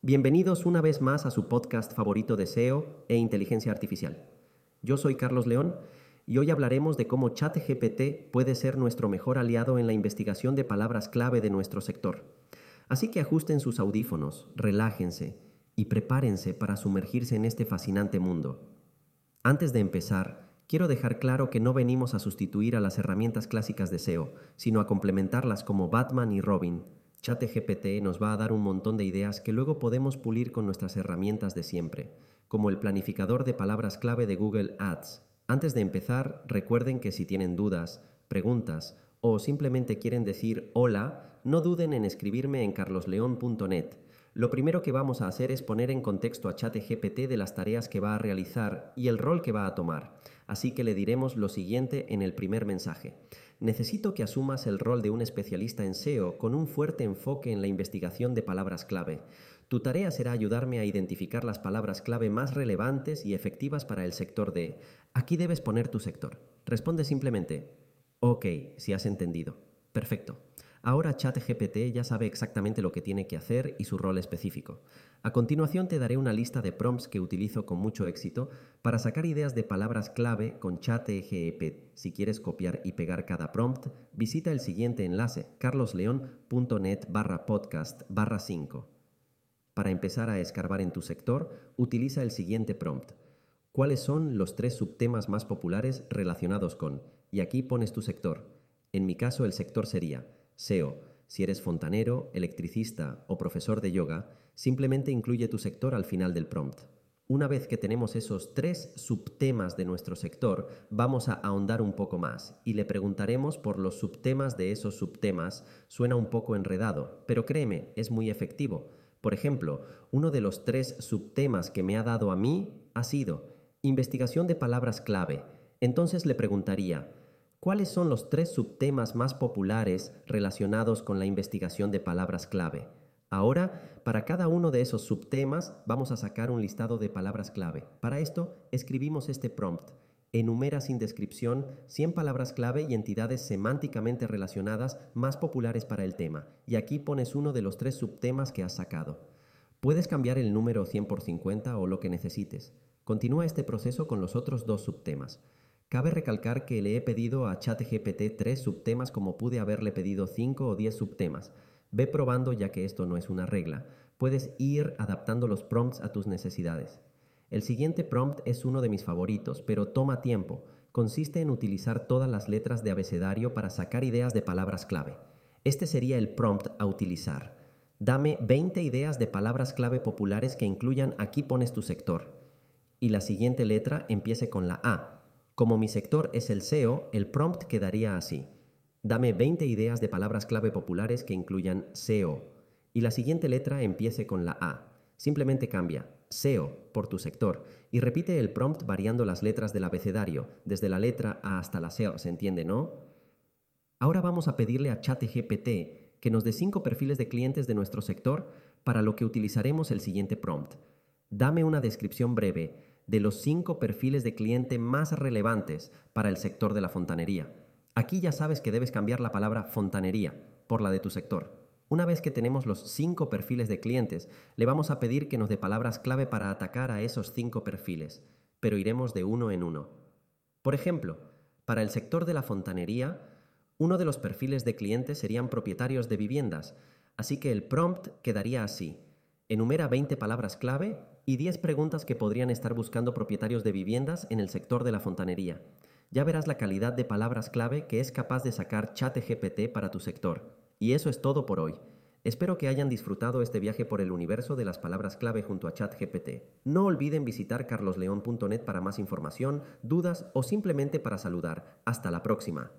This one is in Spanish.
Bienvenidos una vez más a su podcast favorito de SEO e inteligencia artificial. Yo soy Carlos León y hoy hablaremos de cómo ChatGPT puede ser nuestro mejor aliado en la investigación de palabras clave de nuestro sector. Así que ajusten sus audífonos, relájense y prepárense para sumergirse en este fascinante mundo. Antes de empezar, quiero dejar claro que no venimos a sustituir a las herramientas clásicas de SEO, sino a complementarlas como Batman y Robin ChatGPT nos va a dar un montón de ideas que luego podemos pulir con nuestras herramientas de siempre, como el planificador de palabras clave de Google Ads. Antes de empezar, recuerden que si tienen dudas, preguntas o simplemente quieren decir hola, no duden en escribirme en carlosleón.net. Lo primero que vamos a hacer es poner en contexto a ChatGPT de las tareas que va a realizar y el rol que va a tomar. Así que le diremos lo siguiente en el primer mensaje. Necesito que asumas el rol de un especialista en SEO con un fuerte enfoque en la investigación de palabras clave. Tu tarea será ayudarme a identificar las palabras clave más relevantes y efectivas para el sector de... Aquí debes poner tu sector. Responde simplemente, ok, si has entendido. Perfecto. Ahora ChatGPT ya sabe exactamente lo que tiene que hacer y su rol específico. A continuación te daré una lista de prompts que utilizo con mucho éxito para sacar ideas de palabras clave con ChatGPT. Si quieres copiar y pegar cada prompt, visita el siguiente enlace carlosleon.net barra podcast barra 5. Para empezar a escarbar en tu sector, utiliza el siguiente prompt. ¿Cuáles son los tres subtemas más populares relacionados con? Y aquí pones tu sector. En mi caso el sector sería SEO. Si eres fontanero, electricista o profesor de yoga, simplemente incluye tu sector al final del prompt. Una vez que tenemos esos tres subtemas de nuestro sector, vamos a ahondar un poco más y le preguntaremos por los subtemas de esos subtemas. Suena un poco enredado, pero créeme, es muy efectivo. Por ejemplo, uno de los tres subtemas que me ha dado a mí ha sido investigación de palabras clave. Entonces le preguntaría, ¿Cuáles son los tres subtemas más populares relacionados con la investigación de palabras clave? Ahora, para cada uno de esos subtemas vamos a sacar un listado de palabras clave. Para esto, escribimos este prompt. Enumera sin descripción 100 palabras clave y entidades semánticamente relacionadas más populares para el tema. Y aquí pones uno de los tres subtemas que has sacado. Puedes cambiar el número 100 por 50 o lo que necesites. Continúa este proceso con los otros dos subtemas. Cabe recalcar que le he pedido a ChatGPT tres subtemas como pude haberle pedido 5 o 10 subtemas. Ve probando ya que esto no es una regla. Puedes ir adaptando los prompts a tus necesidades. El siguiente prompt es uno de mis favoritos, pero toma tiempo. Consiste en utilizar todas las letras de abecedario para sacar ideas de palabras clave. Este sería el prompt a utilizar. Dame 20 ideas de palabras clave populares que incluyan aquí pones tu sector. Y la siguiente letra empiece con la A, como mi sector es el SEO, el prompt quedaría así. Dame 20 ideas de palabras clave populares que incluyan SEO. Y la siguiente letra empiece con la A. Simplemente cambia SEO por tu sector y repite el prompt variando las letras del abecedario, desde la letra A hasta la SEO, ¿se entiende, no? Ahora vamos a pedirle a ChatGPT que nos dé cinco perfiles de clientes de nuestro sector para lo que utilizaremos el siguiente prompt. Dame una descripción breve de los cinco perfiles de cliente más relevantes para el sector de la fontanería. Aquí ya sabes que debes cambiar la palabra fontanería por la de tu sector. Una vez que tenemos los cinco perfiles de clientes, le vamos a pedir que nos dé palabras clave para atacar a esos cinco perfiles, pero iremos de uno en uno. Por ejemplo, para el sector de la fontanería, uno de los perfiles de clientes serían propietarios de viviendas, así que el prompt quedaría así. Enumera 20 palabras clave y 10 preguntas que podrían estar buscando propietarios de viviendas en el sector de la fontanería. Ya verás la calidad de palabras clave que es capaz de sacar ChatGPT para tu sector. Y eso es todo por hoy. Espero que hayan disfrutado este viaje por el universo de las palabras clave junto a ChatGPT. No olviden visitar carlosleón.net para más información, dudas o simplemente para saludar. Hasta la próxima.